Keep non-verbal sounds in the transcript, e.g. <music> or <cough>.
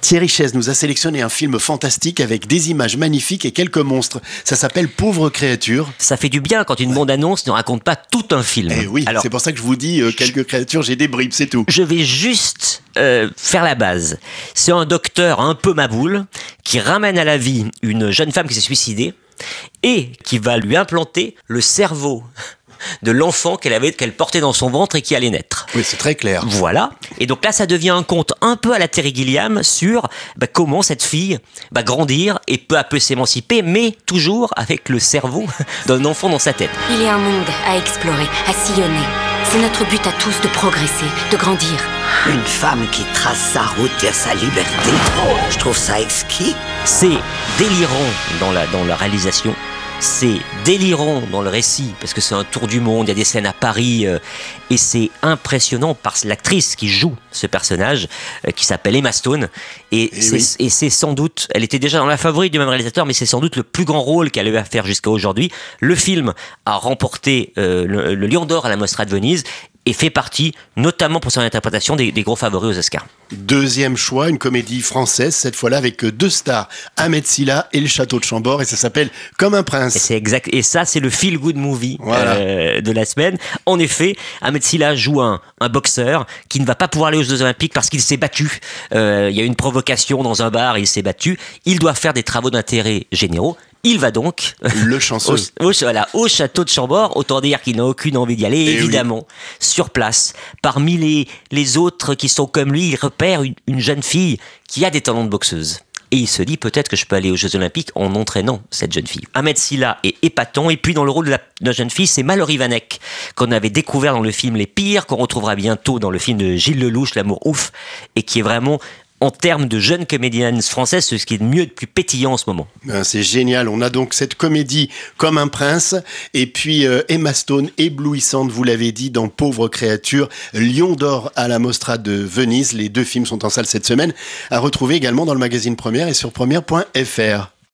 Thierry Chaise nous a sélectionné un film fantastique avec des images magnifiques et quelques monstres. Ça s'appelle Pauvre créature. Ça fait du bien quand une bande-annonce ne raconte pas tout un film. Eh oui, c'est pour ça que je vous dis euh, quelques créatures, j'ai des bribes, c'est tout. Je vais juste euh, faire la base. C'est un docteur un peu maboule qui ramène à la vie une jeune femme qui s'est suicidée et qui va lui implanter le cerveau de l'enfant qu'elle avait, qu'elle portait dans son ventre et qui allait naître. Oui, c'est très clair. Voilà. Et donc là, ça devient un conte un peu à la Terry Gilliam sur bah, comment cette fille va grandir et peu à peu s'émanciper, mais toujours avec le cerveau <laughs> d'un enfant dans sa tête. Il y a un monde à explorer, à sillonner. C'est notre but à tous de progresser, de grandir. Une femme qui trace sa route vers sa liberté. Je trouve ça exquis. C'est délirant dans la, dans la réalisation c'est délirant dans le récit, parce que c'est un tour du monde, il y a des scènes à Paris, euh, et c'est impressionnant par l'actrice qui joue ce personnage, euh, qui s'appelle Emma Stone, et, eh c'est sans doute, elle était déjà dans la favorite du même réalisateur, mais c'est sans doute le plus grand rôle qu'elle a eu à faire jusqu'à aujourd'hui. Le film a remporté euh, le, le Lion d'Or à la Mostra de Venise, et fait partie, notamment pour son interprétation, des, gros favoris aux Oscars. Deuxième choix, une comédie française, cette fois-là avec deux stars, Ahmed Silla et le Château de Chambord, et ça s'appelle Comme un prince. C'est exact, et ça c'est le feel good movie euh, de la semaine. En effet, Ahmed Silla joue un, un, boxeur qui ne va pas pouvoir aller aux Jeux Olympiques parce qu'il s'est battu. Euh, il y a eu une provocation dans un bar, il s'est battu. Il doit faire des travaux d'intérêt généraux. Il va donc le chanceux <laughs> au, voilà, au château de Chambord. Autant dire qu'il n'a aucune envie d'y aller. Eh évidemment, sur place, parmi les, les autres qui sont comme lui, il repère une, une jeune fille qui a des talents de boxeuse. Et il se dit peut-être que je peux aller aux Jeux Olympiques en entraînant cette jeune fille. Ahmed Silla est épatant. Et puis dans le rôle de la, jeune fille, c'est Mallory Vanek, qu'on avait découvert dans le film Les Pires, qu'on retrouvera bientôt dans le film de Gilles Lelouch, L'amour ouf, et qui est vraiment en termes de jeunes comédiennes françaises, ce qui est de mieux de plus pétillant en ce moment. Ben, c'est génial. On a donc cette comédie comme un prince, et puis euh, Emma Stone, éblouissante, vous l'avez dit, dans Pauvre créature, Lion d'or à la Mostra de Venise. Les deux films sont en salle cette semaine, à retrouver également dans le magazine Première et sur première.fr.